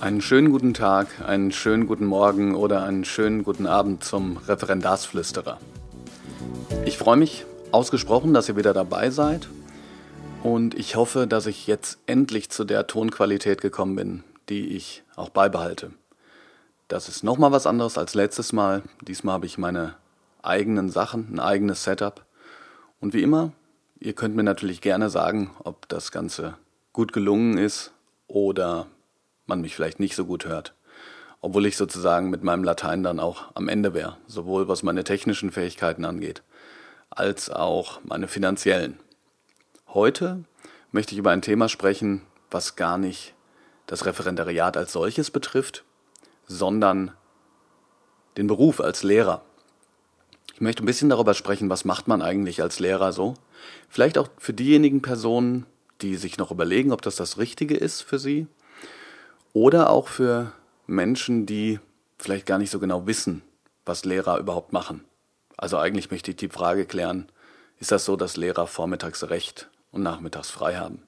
Einen schönen guten Tag, einen schönen guten Morgen oder einen schönen guten Abend zum Referendarsflüsterer. Ich freue mich ausgesprochen, dass ihr wieder dabei seid und ich hoffe, dass ich jetzt endlich zu der Tonqualität gekommen bin, die ich auch beibehalte. Das ist nochmal was anderes als letztes Mal. Diesmal habe ich meine eigenen Sachen, ein eigenes Setup. Und wie immer, ihr könnt mir natürlich gerne sagen, ob das Ganze gut gelungen ist oder man mich vielleicht nicht so gut hört. Obwohl ich sozusagen mit meinem Latein dann auch am Ende wäre, sowohl was meine technischen Fähigkeiten angeht, als auch meine finanziellen. Heute möchte ich über ein Thema sprechen, was gar nicht das Referendariat als solches betrifft, sondern den Beruf als Lehrer. Ich möchte ein bisschen darüber sprechen, was macht man eigentlich als Lehrer so. Vielleicht auch für diejenigen Personen, die sich noch überlegen, ob das das Richtige ist für sie oder auch für Menschen, die vielleicht gar nicht so genau wissen, was Lehrer überhaupt machen. Also eigentlich möchte ich die Frage klären, ist das so, dass Lehrer vormittags Recht und nachmittags frei haben?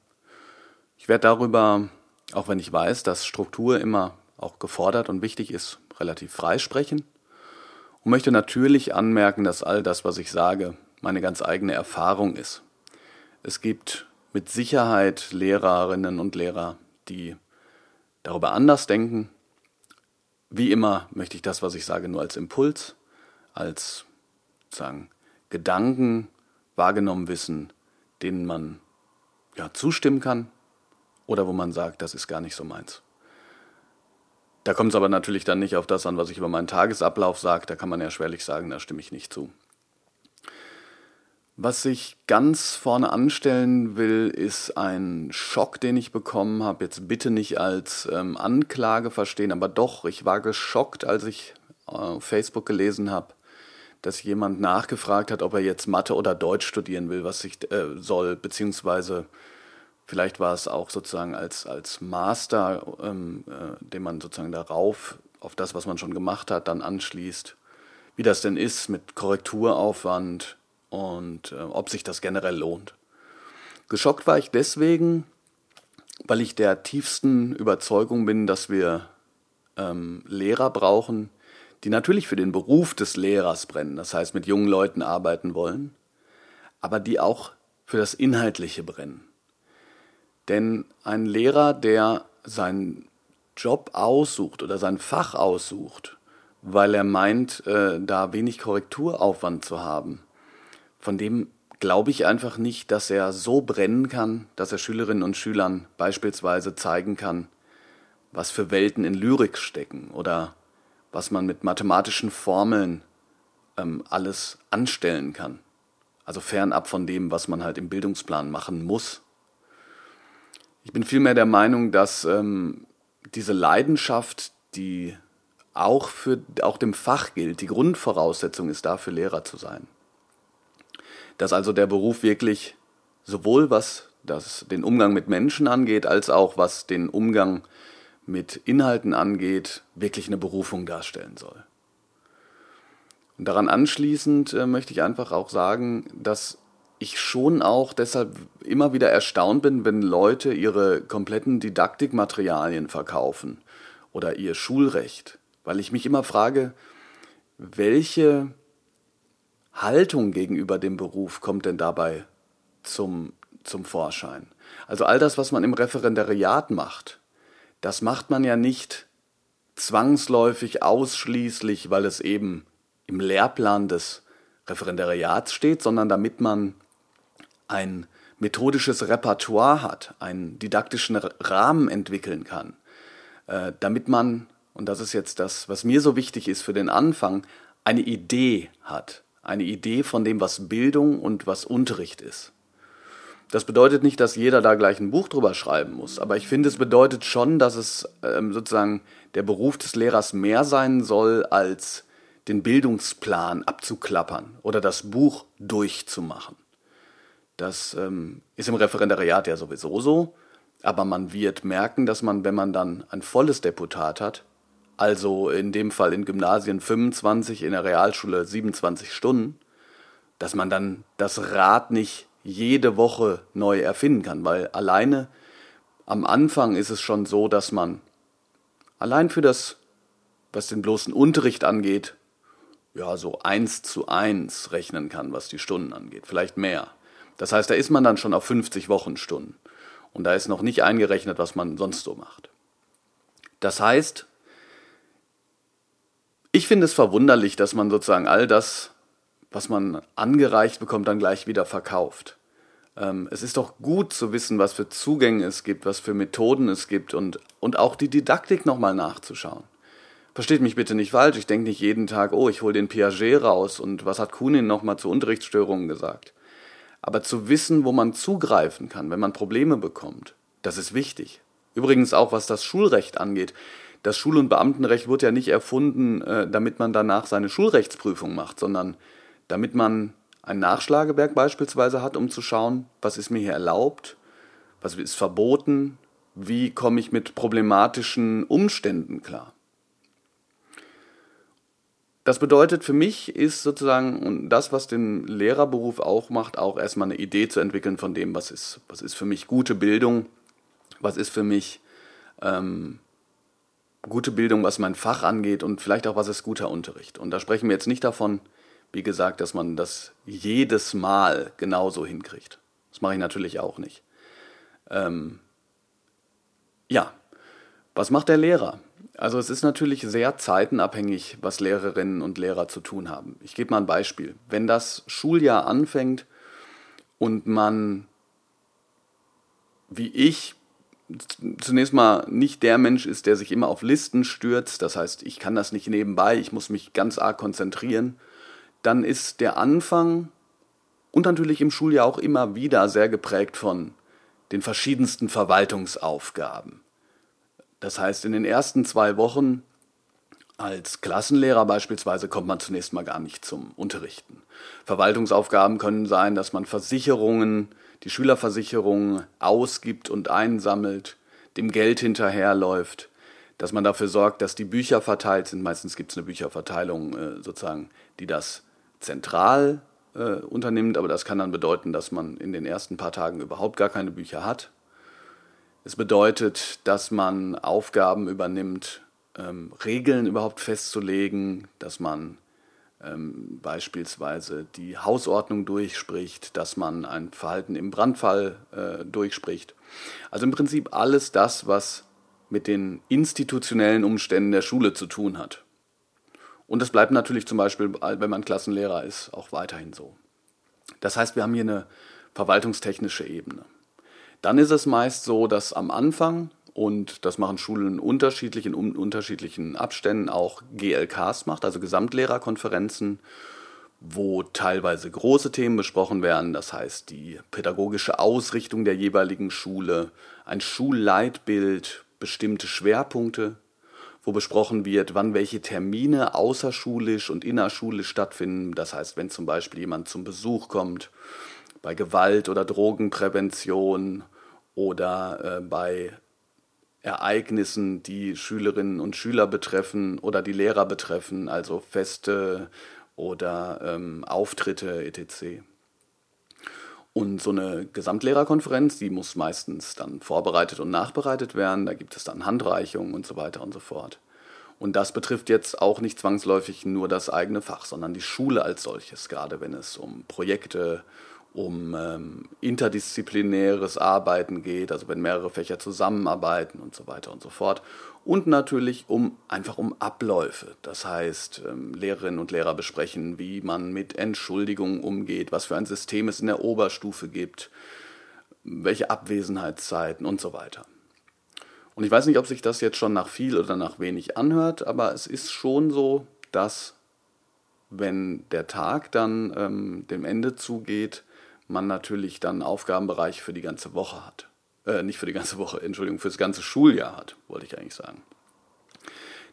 Ich werde darüber, auch wenn ich weiß, dass Struktur immer auch gefordert und wichtig ist, relativ frei sprechen und möchte natürlich anmerken, dass all das, was ich sage, meine ganz eigene Erfahrung ist. Es gibt mit Sicherheit Lehrerinnen und Lehrer, die darüber anders denken. Wie immer möchte ich das, was ich sage, nur als Impuls, als sozusagen Gedanken wahrgenommen wissen, denen man ja, zustimmen kann oder wo man sagt, das ist gar nicht so meins. Da kommt es aber natürlich dann nicht auf das an, was ich über meinen Tagesablauf sage. Da kann man ja schwerlich sagen, da stimme ich nicht zu. Was ich ganz vorne anstellen will, ist ein Schock, den ich bekommen habe. Jetzt bitte nicht als ähm, Anklage verstehen, aber doch, ich war geschockt, als ich äh, auf Facebook gelesen habe, dass jemand nachgefragt hat, ob er jetzt Mathe oder Deutsch studieren will, was ich äh, soll, beziehungsweise vielleicht war es auch sozusagen als, als Master, ähm, äh, den man sozusagen darauf, auf das, was man schon gemacht hat, dann anschließt, wie das denn ist mit Korrekturaufwand und äh, ob sich das generell lohnt. Geschockt war ich deswegen, weil ich der tiefsten Überzeugung bin, dass wir ähm, Lehrer brauchen, die natürlich für den Beruf des Lehrers brennen, das heißt mit jungen Leuten arbeiten wollen, aber die auch für das Inhaltliche brennen. Denn ein Lehrer, der seinen Job aussucht oder sein Fach aussucht, weil er meint, äh, da wenig Korrekturaufwand zu haben, von dem glaube ich einfach nicht, dass er so brennen kann, dass er Schülerinnen und Schülern beispielsweise zeigen kann, was für Welten in Lyrik stecken oder was man mit mathematischen Formeln ähm, alles anstellen kann. Also fernab von dem, was man halt im Bildungsplan machen muss. Ich bin vielmehr der Meinung, dass ähm, diese Leidenschaft, die auch für auch dem Fach gilt, die Grundvoraussetzung ist dafür Lehrer zu sein dass also der Beruf wirklich sowohl was das den Umgang mit Menschen angeht, als auch was den Umgang mit Inhalten angeht, wirklich eine Berufung darstellen soll. Und daran anschließend äh, möchte ich einfach auch sagen, dass ich schon auch deshalb immer wieder erstaunt bin, wenn Leute ihre kompletten Didaktikmaterialien verkaufen oder ihr Schulrecht, weil ich mich immer frage, welche Haltung gegenüber dem Beruf kommt denn dabei zum, zum Vorschein? Also all das, was man im Referendariat macht, das macht man ja nicht zwangsläufig ausschließlich, weil es eben im Lehrplan des Referendariats steht, sondern damit man ein methodisches Repertoire hat, einen didaktischen Rahmen entwickeln kann, äh, damit man, und das ist jetzt das, was mir so wichtig ist für den Anfang, eine Idee hat, eine Idee von dem, was Bildung und was Unterricht ist. Das bedeutet nicht, dass jeder da gleich ein Buch drüber schreiben muss, aber ich finde, es bedeutet schon, dass es ähm, sozusagen der Beruf des Lehrers mehr sein soll, als den Bildungsplan abzuklappern oder das Buch durchzumachen. Das ähm, ist im Referendariat ja sowieso so, aber man wird merken, dass man, wenn man dann ein volles Deputat hat, also in dem Fall in Gymnasien 25, in der Realschule 27 Stunden, dass man dann das Rad nicht jede Woche neu erfinden kann, weil alleine am Anfang ist es schon so, dass man allein für das, was den bloßen Unterricht angeht, ja, so eins zu eins rechnen kann, was die Stunden angeht, vielleicht mehr. Das heißt, da ist man dann schon auf 50 Wochenstunden. Und da ist noch nicht eingerechnet, was man sonst so macht. Das heißt, ich finde es verwunderlich, dass man sozusagen all das, was man angereicht bekommt, dann gleich wieder verkauft. Ähm, es ist doch gut zu wissen, was für Zugänge es gibt, was für Methoden es gibt und, und auch die Didaktik nochmal nachzuschauen. Versteht mich bitte nicht falsch, ich denke nicht jeden Tag, oh, ich hole den Piaget raus und was hat Kunin nochmal zu Unterrichtsstörungen gesagt. Aber zu wissen, wo man zugreifen kann, wenn man Probleme bekommt, das ist wichtig. Übrigens auch, was das Schulrecht angeht. Das Schul- und Beamtenrecht wurde ja nicht erfunden, äh, damit man danach seine Schulrechtsprüfung macht, sondern damit man ein Nachschlagewerk beispielsweise hat, um zu schauen, was ist mir hier erlaubt, was ist verboten, wie komme ich mit problematischen Umständen klar. Das bedeutet für mich ist sozusagen und das, was den Lehrerberuf auch macht, auch erstmal eine Idee zu entwickeln von dem, was ist, was ist für mich gute Bildung, was ist für mich ähm, gute Bildung, was mein Fach angeht und vielleicht auch, was ist guter Unterricht. Und da sprechen wir jetzt nicht davon, wie gesagt, dass man das jedes Mal genauso hinkriegt. Das mache ich natürlich auch nicht. Ähm, ja, was macht der Lehrer? Also es ist natürlich sehr zeitenabhängig, was Lehrerinnen und Lehrer zu tun haben. Ich gebe mal ein Beispiel. Wenn das Schuljahr anfängt und man, wie ich, zunächst mal nicht der Mensch ist, der sich immer auf Listen stürzt, das heißt, ich kann das nicht nebenbei, ich muss mich ganz arg konzentrieren, dann ist der Anfang und natürlich im Schuljahr auch immer wieder sehr geprägt von den verschiedensten Verwaltungsaufgaben. Das heißt, in den ersten zwei Wochen als Klassenlehrer beispielsweise kommt man zunächst mal gar nicht zum Unterrichten. Verwaltungsaufgaben können sein, dass man Versicherungen, die Schülerversicherungen ausgibt und einsammelt, dem Geld hinterherläuft, dass man dafür sorgt, dass die Bücher verteilt sind. Meistens gibt es eine Bücherverteilung äh, sozusagen, die das zentral äh, unternimmt, aber das kann dann bedeuten, dass man in den ersten paar Tagen überhaupt gar keine Bücher hat. Es bedeutet, dass man Aufgaben übernimmt, ähm, Regeln überhaupt festzulegen, dass man ähm, beispielsweise die Hausordnung durchspricht, dass man ein Verhalten im Brandfall äh, durchspricht. Also im Prinzip alles das, was mit den institutionellen Umständen der Schule zu tun hat. Und das bleibt natürlich zum Beispiel, wenn man Klassenlehrer ist, auch weiterhin so. Das heißt, wir haben hier eine verwaltungstechnische Ebene. Dann ist es meist so, dass am Anfang, und das machen Schulen unterschiedlich in unterschiedlichen Abständen, auch GLKs macht, also Gesamtlehrerkonferenzen, wo teilweise große Themen besprochen werden, das heißt die pädagogische Ausrichtung der jeweiligen Schule, ein Schulleitbild, bestimmte Schwerpunkte, wo besprochen wird, wann welche Termine außerschulisch und innerschulisch stattfinden. Das heißt, wenn zum Beispiel jemand zum Besuch kommt, bei Gewalt oder Drogenprävention oder äh, bei Ereignissen, die Schülerinnen und Schüler betreffen oder die Lehrer betreffen, also Feste oder ähm, Auftritte etc. Und so eine Gesamtlehrerkonferenz, die muss meistens dann vorbereitet und nachbereitet werden. Da gibt es dann Handreichungen und so weiter und so fort. Und das betrifft jetzt auch nicht zwangsläufig nur das eigene Fach, sondern die Schule als solches, gerade wenn es um Projekte, um ähm, interdisziplinäres Arbeiten geht, also wenn mehrere Fächer zusammenarbeiten und so weiter und so fort. Und natürlich um einfach um Abläufe. Das heißt, ähm, Lehrerinnen und Lehrer besprechen, wie man mit Entschuldigungen umgeht, was für ein System es in der Oberstufe gibt, welche Abwesenheitszeiten und so weiter. Und ich weiß nicht, ob sich das jetzt schon nach viel oder nach wenig anhört, aber es ist schon so, dass wenn der Tag dann ähm, dem Ende zugeht, man natürlich dann Aufgabenbereich für die ganze Woche hat. Äh, nicht für die ganze Woche, Entschuldigung, für das ganze Schuljahr hat, wollte ich eigentlich sagen.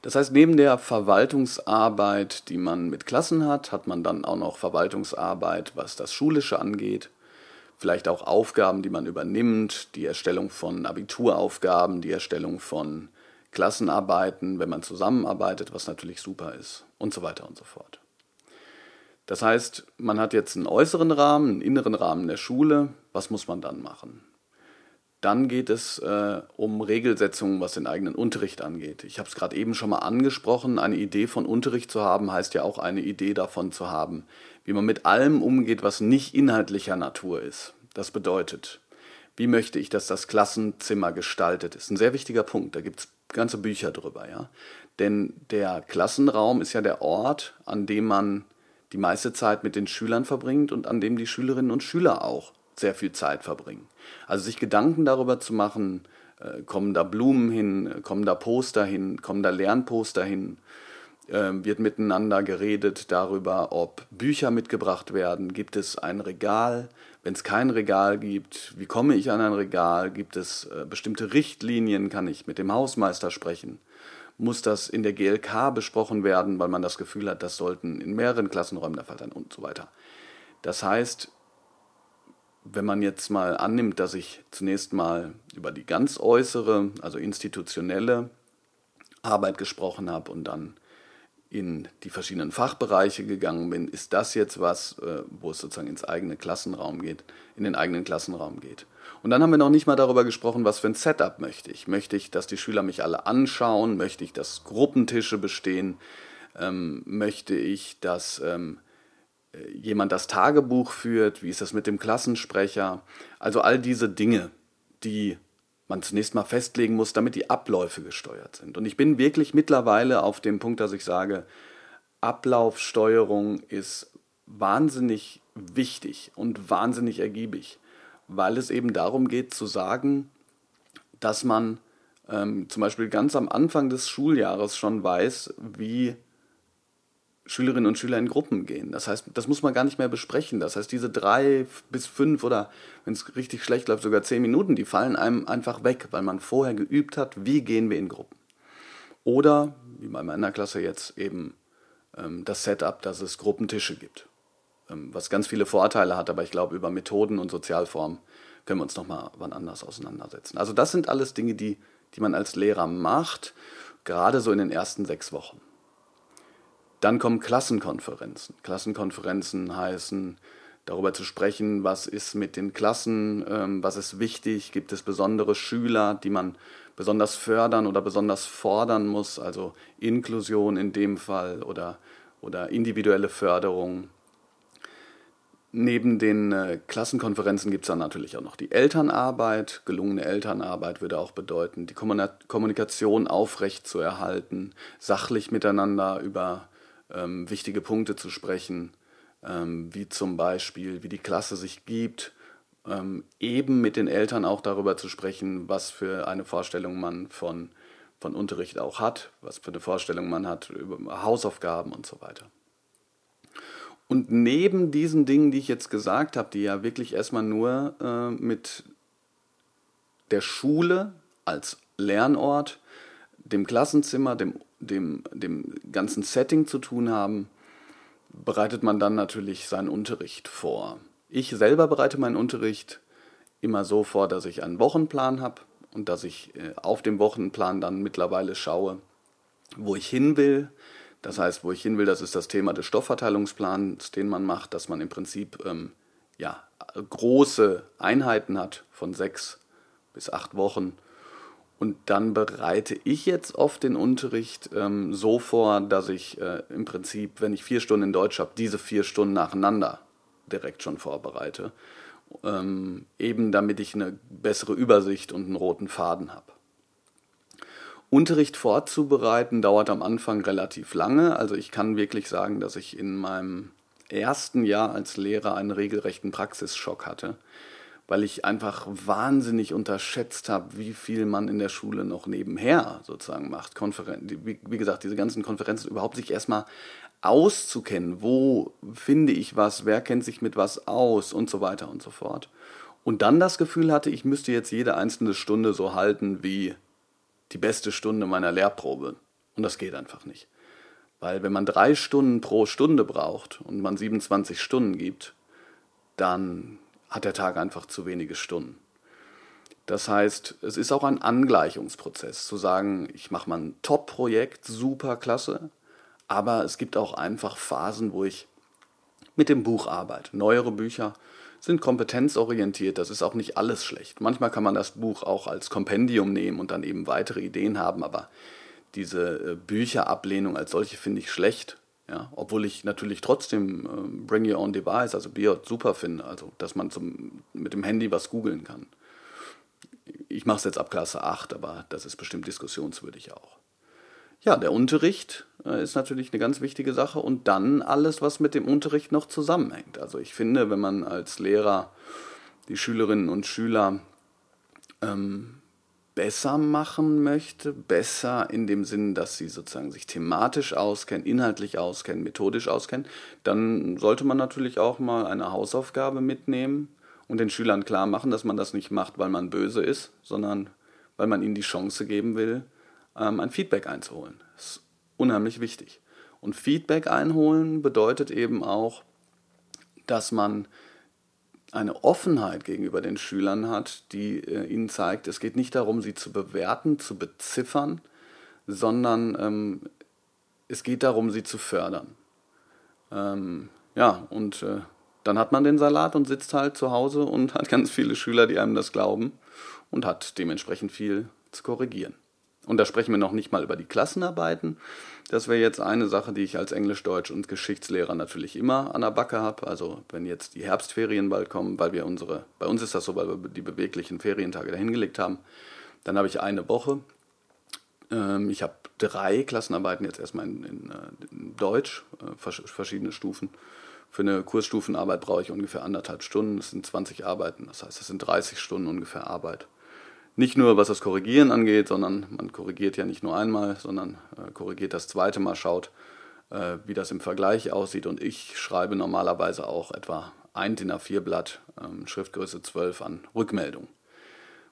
Das heißt, neben der Verwaltungsarbeit, die man mit Klassen hat, hat man dann auch noch Verwaltungsarbeit, was das Schulische angeht. Vielleicht auch Aufgaben, die man übernimmt, die Erstellung von Abituraufgaben, die Erstellung von Klassenarbeiten, wenn man zusammenarbeitet, was natürlich super ist und so weiter und so fort. Das heißt, man hat jetzt einen äußeren Rahmen, einen inneren Rahmen der Schule. Was muss man dann machen? dann geht es äh, um Regelsetzungen, was den eigenen Unterricht angeht. Ich habe es gerade eben schon mal angesprochen. Eine Idee von Unterricht zu haben, heißt ja auch eine Idee davon zu haben, wie man mit allem umgeht, was nicht inhaltlicher Natur ist. Das bedeutet, wie möchte ich, dass das Klassenzimmer gestaltet ist? Ein sehr wichtiger Punkt. Da gibt es ganze Bücher drüber, ja. Denn der Klassenraum ist ja der Ort, an dem man die meiste Zeit mit den Schülern verbringt und an dem die Schülerinnen und Schüler auch sehr viel Zeit verbringen. Also sich Gedanken darüber zu machen, äh, kommen da Blumen hin, kommen da Poster hin, kommen da Lernposter hin, äh, wird miteinander geredet darüber, ob Bücher mitgebracht werden, gibt es ein Regal, wenn es kein Regal gibt, wie komme ich an ein Regal, gibt es äh, bestimmte Richtlinien, kann ich mit dem Hausmeister sprechen, muss das in der GLK besprochen werden, weil man das Gefühl hat, das sollten in mehreren Klassenräumen der Fall sein und so weiter. Das heißt, wenn man jetzt mal annimmt, dass ich zunächst mal über die ganz äußere, also institutionelle Arbeit gesprochen habe und dann in die verschiedenen Fachbereiche gegangen bin, ist das jetzt was, äh, wo es sozusagen ins eigene Klassenraum geht, in den eigenen Klassenraum geht. Und dann haben wir noch nicht mal darüber gesprochen, was für ein Setup möchte ich. Möchte ich, dass die Schüler mich alle anschauen? Möchte ich, dass Gruppentische bestehen? Ähm, möchte ich, dass ähm, jemand das Tagebuch führt, wie ist das mit dem Klassensprecher. Also all diese Dinge, die man zunächst mal festlegen muss, damit die Abläufe gesteuert sind. Und ich bin wirklich mittlerweile auf dem Punkt, dass ich sage, Ablaufsteuerung ist wahnsinnig wichtig und wahnsinnig ergiebig, weil es eben darum geht zu sagen, dass man ähm, zum Beispiel ganz am Anfang des Schuljahres schon weiß, wie Schülerinnen und Schüler in Gruppen gehen. Das heißt, das muss man gar nicht mehr besprechen. Das heißt, diese drei bis fünf oder wenn es richtig schlecht läuft, sogar zehn Minuten, die fallen einem einfach weg, weil man vorher geübt hat, wie gehen wir in Gruppen. Oder, wie bei meiner Klasse jetzt, eben ähm, das Setup, dass es Gruppentische gibt. Ähm, was ganz viele Vorteile hat, aber ich glaube, über Methoden und Sozialformen können wir uns nochmal wann anders auseinandersetzen. Also das sind alles Dinge, die, die man als Lehrer macht, gerade so in den ersten sechs Wochen. Dann kommen Klassenkonferenzen. Klassenkonferenzen heißen, darüber zu sprechen, was ist mit den Klassen, ähm, was ist wichtig, gibt es besondere Schüler, die man besonders fördern oder besonders fordern muss, also Inklusion in dem Fall oder, oder individuelle Förderung. Neben den äh, Klassenkonferenzen gibt es dann natürlich auch noch die Elternarbeit. Gelungene Elternarbeit würde auch bedeuten, die Kommunikation aufrecht zu erhalten, sachlich miteinander über ähm, wichtige Punkte zu sprechen, ähm, wie zum Beispiel, wie die Klasse sich gibt, ähm, eben mit den Eltern auch darüber zu sprechen, was für eine Vorstellung man von, von Unterricht auch hat, was für eine Vorstellung man hat über Hausaufgaben und so weiter. Und neben diesen Dingen, die ich jetzt gesagt habe, die ja wirklich erstmal nur äh, mit der Schule als Lernort, dem Klassenzimmer, dem dem, dem ganzen Setting zu tun haben, bereitet man dann natürlich seinen Unterricht vor. Ich selber bereite meinen Unterricht immer so vor, dass ich einen Wochenplan habe und dass ich äh, auf dem Wochenplan dann mittlerweile schaue, wo ich hin will. Das heißt, wo ich hin will, das ist das Thema des Stoffverteilungsplans, den man macht, dass man im Prinzip ähm, ja, große Einheiten hat von sechs bis acht Wochen und dann bereite ich jetzt oft den Unterricht ähm, so vor, dass ich äh, im Prinzip, wenn ich vier Stunden in Deutsch habe, diese vier Stunden nacheinander direkt schon vorbereite. Ähm, eben damit ich eine bessere Übersicht und einen roten Faden habe. Unterricht vorzubereiten dauert am Anfang relativ lange. Also ich kann wirklich sagen, dass ich in meinem ersten Jahr als Lehrer einen regelrechten Praxisschock hatte weil ich einfach wahnsinnig unterschätzt habe, wie viel man in der Schule noch nebenher sozusagen macht. Konferen wie, wie gesagt, diese ganzen Konferenzen überhaupt sich erstmal auszukennen, wo finde ich was, wer kennt sich mit was aus und so weiter und so fort. Und dann das Gefühl hatte, ich müsste jetzt jede einzelne Stunde so halten wie die beste Stunde meiner Lehrprobe. Und das geht einfach nicht. Weil wenn man drei Stunden pro Stunde braucht und man 27 Stunden gibt, dann hat der Tag einfach zu wenige Stunden. Das heißt, es ist auch ein Angleichungsprozess, zu sagen, ich mache mal ein Top-Projekt, super klasse, aber es gibt auch einfach Phasen, wo ich mit dem Buch arbeite. Neuere Bücher, sind kompetenzorientiert, das ist auch nicht alles schlecht. Manchmal kann man das Buch auch als Kompendium nehmen und dann eben weitere Ideen haben, aber diese äh, Bücherablehnung als solche finde ich schlecht. Ja, obwohl ich natürlich trotzdem äh, Bring Your Own Device, also Biot, super finde, also dass man zum, mit dem Handy was googeln kann. Ich mache es jetzt ab Klasse 8, aber das ist bestimmt diskussionswürdig auch. Ja, der Unterricht äh, ist natürlich eine ganz wichtige Sache und dann alles, was mit dem Unterricht noch zusammenhängt. Also ich finde, wenn man als Lehrer die Schülerinnen und Schüler ähm, besser machen möchte, besser in dem Sinn, dass sie sozusagen sich thematisch auskennen, inhaltlich auskennen, methodisch auskennen, dann sollte man natürlich auch mal eine Hausaufgabe mitnehmen und den Schülern klar machen, dass man das nicht macht, weil man böse ist, sondern weil man ihnen die Chance geben will, ähm, ein Feedback einzuholen. Das ist unheimlich wichtig. Und Feedback einholen bedeutet eben auch, dass man eine Offenheit gegenüber den Schülern hat, die äh, ihnen zeigt, es geht nicht darum, sie zu bewerten, zu beziffern, sondern ähm, es geht darum, sie zu fördern. Ähm, ja, und äh, dann hat man den Salat und sitzt halt zu Hause und hat ganz viele Schüler, die einem das glauben und hat dementsprechend viel zu korrigieren. Und da sprechen wir noch nicht mal über die Klassenarbeiten. Das wäre jetzt eine Sache, die ich als Englisch, Deutsch und Geschichtslehrer natürlich immer an der Backe habe. Also wenn jetzt die Herbstferien bald kommen, weil wir unsere, bei uns ist das so, weil wir die beweglichen Ferientage dahingelegt haben, dann habe ich eine Woche. Ähm, ich habe drei Klassenarbeiten jetzt erstmal in, in, äh, in Deutsch, äh, verschiedene Stufen. Für eine Kursstufenarbeit brauche ich ungefähr anderthalb Stunden. Das sind 20 Arbeiten, das heißt, das sind 30 Stunden ungefähr Arbeit. Nicht nur was das Korrigieren angeht, sondern man korrigiert ja nicht nur einmal, sondern äh, korrigiert das zweite Mal, schaut, äh, wie das im Vergleich aussieht. Und ich schreibe normalerweise auch etwa ein DIN A4-Blatt, ähm, Schriftgröße 12 an Rückmeldung,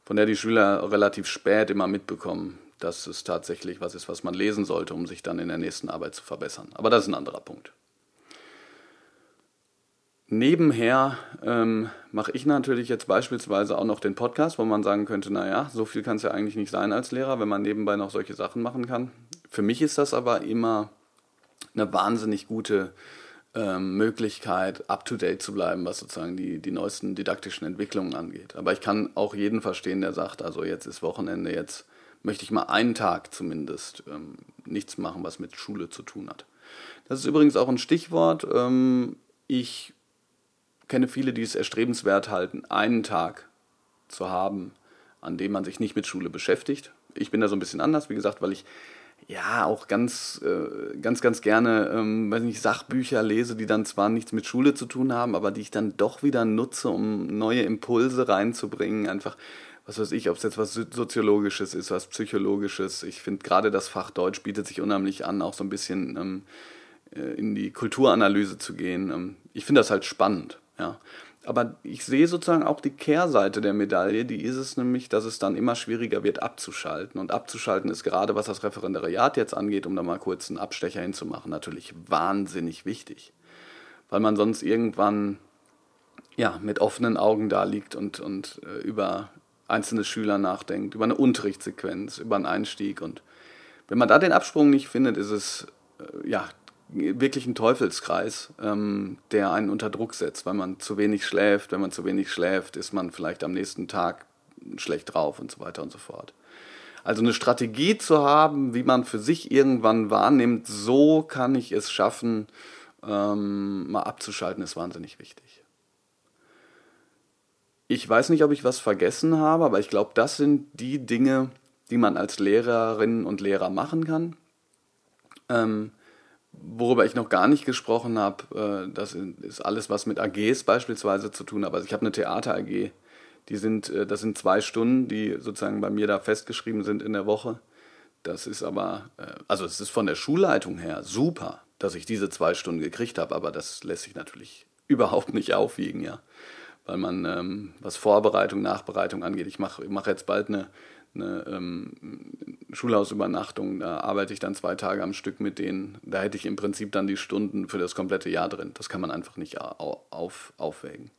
von der die Schüler relativ spät immer mitbekommen, dass es tatsächlich was ist, was man lesen sollte, um sich dann in der nächsten Arbeit zu verbessern. Aber das ist ein anderer Punkt. Nebenher ähm, mache ich natürlich jetzt beispielsweise auch noch den Podcast, wo man sagen könnte, naja, so viel kann es ja eigentlich nicht sein als Lehrer, wenn man nebenbei noch solche Sachen machen kann. Für mich ist das aber immer eine wahnsinnig gute ähm, Möglichkeit, up-to-date zu bleiben, was sozusagen die, die neuesten didaktischen Entwicklungen angeht. Aber ich kann auch jeden verstehen, der sagt, also jetzt ist Wochenende, jetzt möchte ich mal einen Tag zumindest ähm, nichts machen, was mit Schule zu tun hat. Das ist übrigens auch ein Stichwort. Ähm, ich kenne viele, die es erstrebenswert halten, einen Tag zu haben, an dem man sich nicht mit Schule beschäftigt. Ich bin da so ein bisschen anders, wie gesagt, weil ich ja auch ganz, äh, ganz, ganz gerne, ähm, weiß nicht, Sachbücher lese, die dann zwar nichts mit Schule zu tun haben, aber die ich dann doch wieder nutze, um neue Impulse reinzubringen. Einfach, was weiß ich, ob es jetzt was Soziologisches ist, was Psychologisches. Ich finde gerade das Fach Deutsch bietet sich unheimlich an, auch so ein bisschen ähm, äh, in die Kulturanalyse zu gehen. Ähm, ich finde das halt spannend. Ja. Aber ich sehe sozusagen auch die Kehrseite der Medaille, die ist es nämlich, dass es dann immer schwieriger wird abzuschalten. Und abzuschalten ist gerade, was das Referendariat jetzt angeht, um da mal kurz einen Abstecher hinzumachen, natürlich wahnsinnig wichtig. Weil man sonst irgendwann ja, mit offenen Augen da liegt und, und äh, über einzelne Schüler nachdenkt, über eine Unterrichtssequenz, über einen Einstieg. Und wenn man da den Absprung nicht findet, ist es äh, ja wirklich ein Teufelskreis, ähm, der einen unter Druck setzt, weil man zu wenig schläft. Wenn man zu wenig schläft, ist man vielleicht am nächsten Tag schlecht drauf und so weiter und so fort. Also eine Strategie zu haben, wie man für sich irgendwann wahrnimmt, so kann ich es schaffen, ähm, mal abzuschalten, ist wahnsinnig wichtig. Ich weiß nicht, ob ich was vergessen habe, aber ich glaube, das sind die Dinge, die man als Lehrerinnen und Lehrer machen kann. Ähm, Worüber ich noch gar nicht gesprochen habe, äh, das ist alles, was mit AGs beispielsweise zu tun hat. Also ich habe eine Theater-AG, die sind, äh, das sind zwei Stunden, die sozusagen bei mir da festgeschrieben sind in der Woche. Das ist aber, äh, also es ist von der Schulleitung her super, dass ich diese zwei Stunden gekriegt habe, aber das lässt sich natürlich überhaupt nicht aufwiegen, ja. Weil man, ähm, was Vorbereitung, Nachbereitung angeht, ich mache mach jetzt bald eine, eine ähm, Schulhausübernachtung, da arbeite ich dann zwei Tage am Stück mit denen. Da hätte ich im Prinzip dann die Stunden für das komplette Jahr drin. Das kann man einfach nicht auf, aufwägen.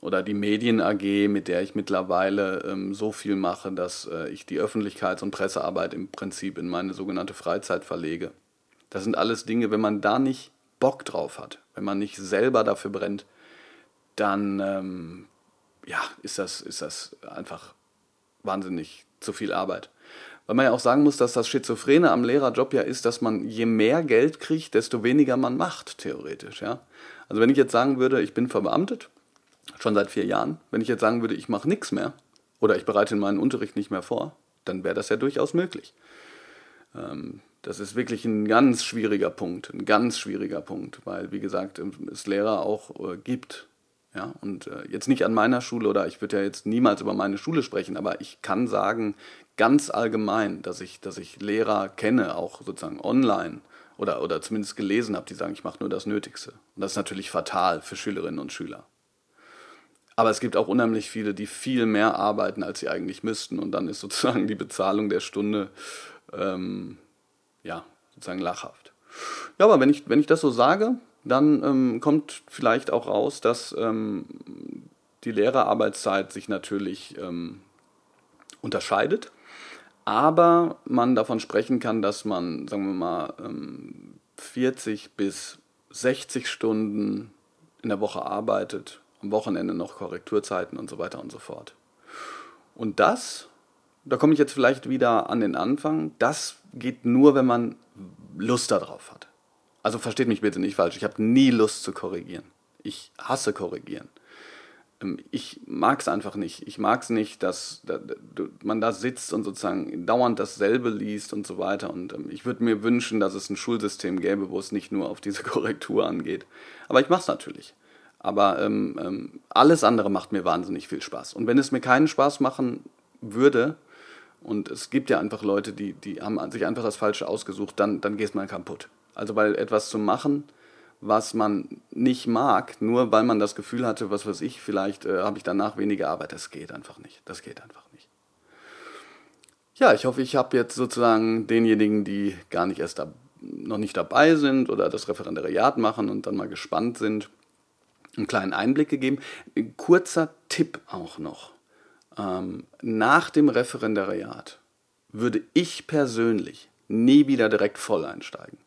Oder die Medien AG, mit der ich mittlerweile ähm, so viel mache, dass äh, ich die Öffentlichkeits- und Pressearbeit im Prinzip in meine sogenannte Freizeit verlege. Das sind alles Dinge, wenn man da nicht Bock drauf hat, wenn man nicht selber dafür brennt, dann ähm, ja, ist das, ist das einfach wahnsinnig zu viel Arbeit. Weil man ja auch sagen muss, dass das Schizophrene am Lehrerjob ja ist, dass man je mehr Geld kriegt, desto weniger man macht, theoretisch. Ja? Also wenn ich jetzt sagen würde, ich bin verbeamtet, schon seit vier Jahren, wenn ich jetzt sagen würde, ich mache nichts mehr oder ich bereite meinen Unterricht nicht mehr vor, dann wäre das ja durchaus möglich. Ähm, das ist wirklich ein ganz schwieriger Punkt, ein ganz schwieriger Punkt, weil, wie gesagt, es Lehrer auch äh, gibt, ja, und äh, jetzt nicht an meiner Schule oder ich würde ja jetzt niemals über meine Schule sprechen, aber ich kann sagen, ganz allgemein, dass ich, dass ich Lehrer kenne, auch sozusagen online oder, oder zumindest gelesen habe, die sagen, ich mache nur das Nötigste. Und das ist natürlich fatal für Schülerinnen und Schüler. Aber es gibt auch unheimlich viele, die viel mehr arbeiten, als sie eigentlich müssten. Und dann ist sozusagen die Bezahlung der Stunde ähm, ja, sozusagen lachhaft. Ja, aber wenn ich, wenn ich das so sage, dann ähm, kommt vielleicht auch raus, dass ähm, die Lehrerarbeitszeit sich natürlich ähm, unterscheidet, aber man davon sprechen kann, dass man, sagen wir mal, 40 ähm, bis 60 Stunden in der Woche arbeitet, am Wochenende noch Korrekturzeiten und so weiter und so fort. Und das, da komme ich jetzt vielleicht wieder an den Anfang, das geht nur, wenn man Lust darauf hat. Also versteht mich bitte nicht falsch, ich habe nie Lust zu korrigieren. Ich hasse korrigieren. Ähm, ich mag es einfach nicht. Ich mag es nicht, dass man da sitzt und sozusagen dauernd dasselbe liest und so weiter. Und ähm, ich würde mir wünschen, dass es ein Schulsystem gäbe, wo es nicht nur auf diese Korrektur angeht. Aber ich mache es natürlich. Aber ähm, ähm, alles andere macht mir wahnsinnig viel Spaß. Und wenn es mir keinen Spaß machen würde, und es gibt ja einfach Leute, die, die haben sich einfach das Falsche ausgesucht, dann, dann geht man kaputt. Also weil etwas zu machen, was man nicht mag, nur weil man das Gefühl hatte, was weiß ich, vielleicht äh, habe ich danach weniger Arbeit. Das geht einfach nicht. Das geht einfach nicht. Ja, ich hoffe, ich habe jetzt sozusagen denjenigen, die gar nicht erst da, noch nicht dabei sind oder das Referendariat machen und dann mal gespannt sind, einen kleinen Einblick gegeben. Ein kurzer Tipp auch noch. Ähm, nach dem Referendariat würde ich persönlich nie wieder direkt voll einsteigen.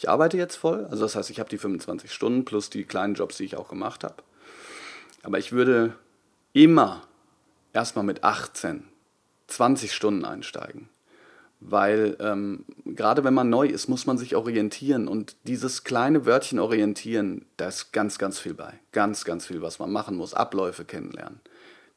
Ich arbeite jetzt voll, also das heißt, ich habe die 25 Stunden plus die kleinen Jobs, die ich auch gemacht habe. Aber ich würde immer erstmal mit 18, 20 Stunden einsteigen. Weil ähm, gerade wenn man neu ist, muss man sich orientieren. Und dieses kleine Wörtchen orientieren, da ist ganz, ganz viel bei. Ganz, ganz viel, was man machen muss. Abläufe kennenlernen.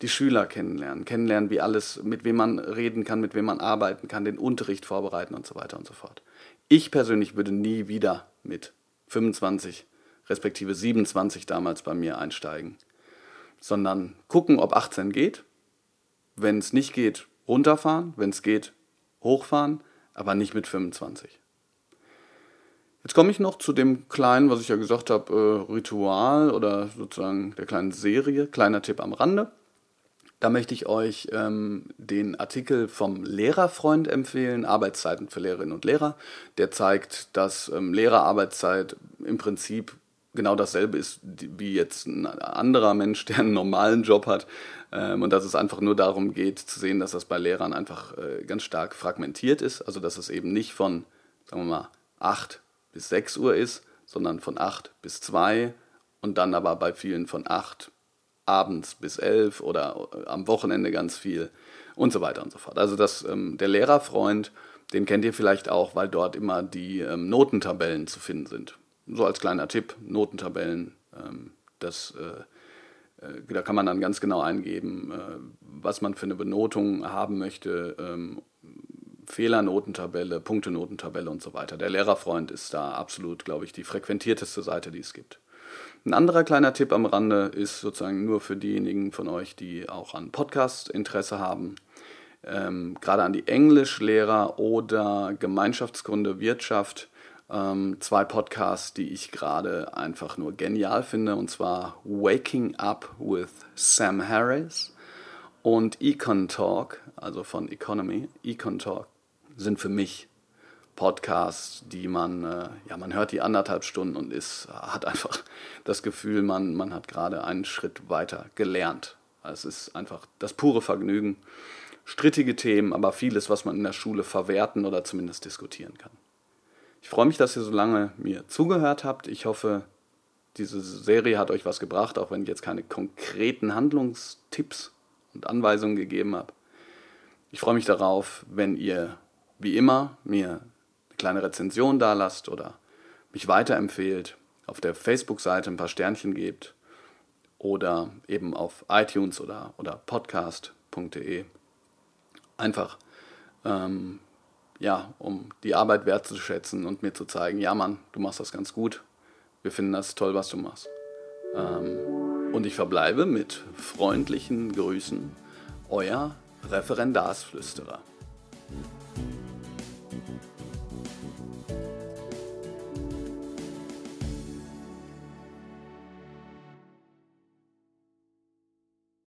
Die Schüler kennenlernen. Kennenlernen, wie alles, mit wem man reden kann, mit wem man arbeiten kann, den Unterricht vorbereiten und so weiter und so fort. Ich persönlich würde nie wieder mit 25 respektive 27 damals bei mir einsteigen, sondern gucken, ob 18 geht. Wenn es nicht geht, runterfahren. Wenn es geht, hochfahren, aber nicht mit 25. Jetzt komme ich noch zu dem kleinen, was ich ja gesagt habe, äh, Ritual oder sozusagen der kleinen Serie. Kleiner Tipp am Rande. Da möchte ich euch ähm, den Artikel vom Lehrerfreund empfehlen, Arbeitszeiten für Lehrerinnen und Lehrer. Der zeigt, dass ähm, Lehrerarbeitszeit im Prinzip genau dasselbe ist wie jetzt ein anderer Mensch, der einen normalen Job hat. Ähm, und dass es einfach nur darum geht zu sehen, dass das bei Lehrern einfach äh, ganz stark fragmentiert ist. Also dass es eben nicht von, sagen wir mal, 8 bis 6 Uhr ist, sondern von 8 bis 2 und dann aber bei vielen von 8 abends bis elf oder äh, am Wochenende ganz viel und so weiter und so fort. Also das, ähm, der Lehrerfreund, den kennt ihr vielleicht auch, weil dort immer die ähm, Notentabellen zu finden sind. So als kleiner Tipp, Notentabellen, ähm, das, äh, äh, da kann man dann ganz genau eingeben, äh, was man für eine Benotung haben möchte, ähm, Fehlernotentabelle, Punktenotentabelle und so weiter. Der Lehrerfreund ist da absolut, glaube ich, die frequentierteste Seite, die es gibt. Ein anderer kleiner Tipp am Rande ist sozusagen nur für diejenigen von euch, die auch an Podcast Interesse haben. Ähm, gerade an die Englischlehrer oder Gemeinschaftsgründe Wirtschaft. Ähm, zwei Podcasts, die ich gerade einfach nur genial finde, und zwar Waking Up with Sam Harris und Econ Talk, also von Economy. Econ Talk sind für mich Podcasts, die man, äh, ja, man hört die anderthalb Stunden und ist, hat einfach das Gefühl, man, man hat gerade einen Schritt weiter gelernt. Es ist einfach das pure Vergnügen. Strittige Themen, aber vieles, was man in der Schule verwerten oder zumindest diskutieren kann. Ich freue mich, dass ihr so lange mir zugehört habt. Ich hoffe, diese Serie hat euch was gebracht, auch wenn ich jetzt keine konkreten Handlungstipps und Anweisungen gegeben habe. Ich freue mich darauf, wenn ihr wie immer mir kleine Rezension da lasst oder mich weiterempfehlt, auf der Facebook-Seite ein paar Sternchen gebt oder eben auf iTunes oder, oder podcast.de. Einfach, ähm, ja, um die Arbeit wertzuschätzen und mir zu zeigen, ja Mann, du machst das ganz gut. Wir finden das toll, was du machst. Ähm, und ich verbleibe mit freundlichen Grüßen, euer Referendarsflüsterer.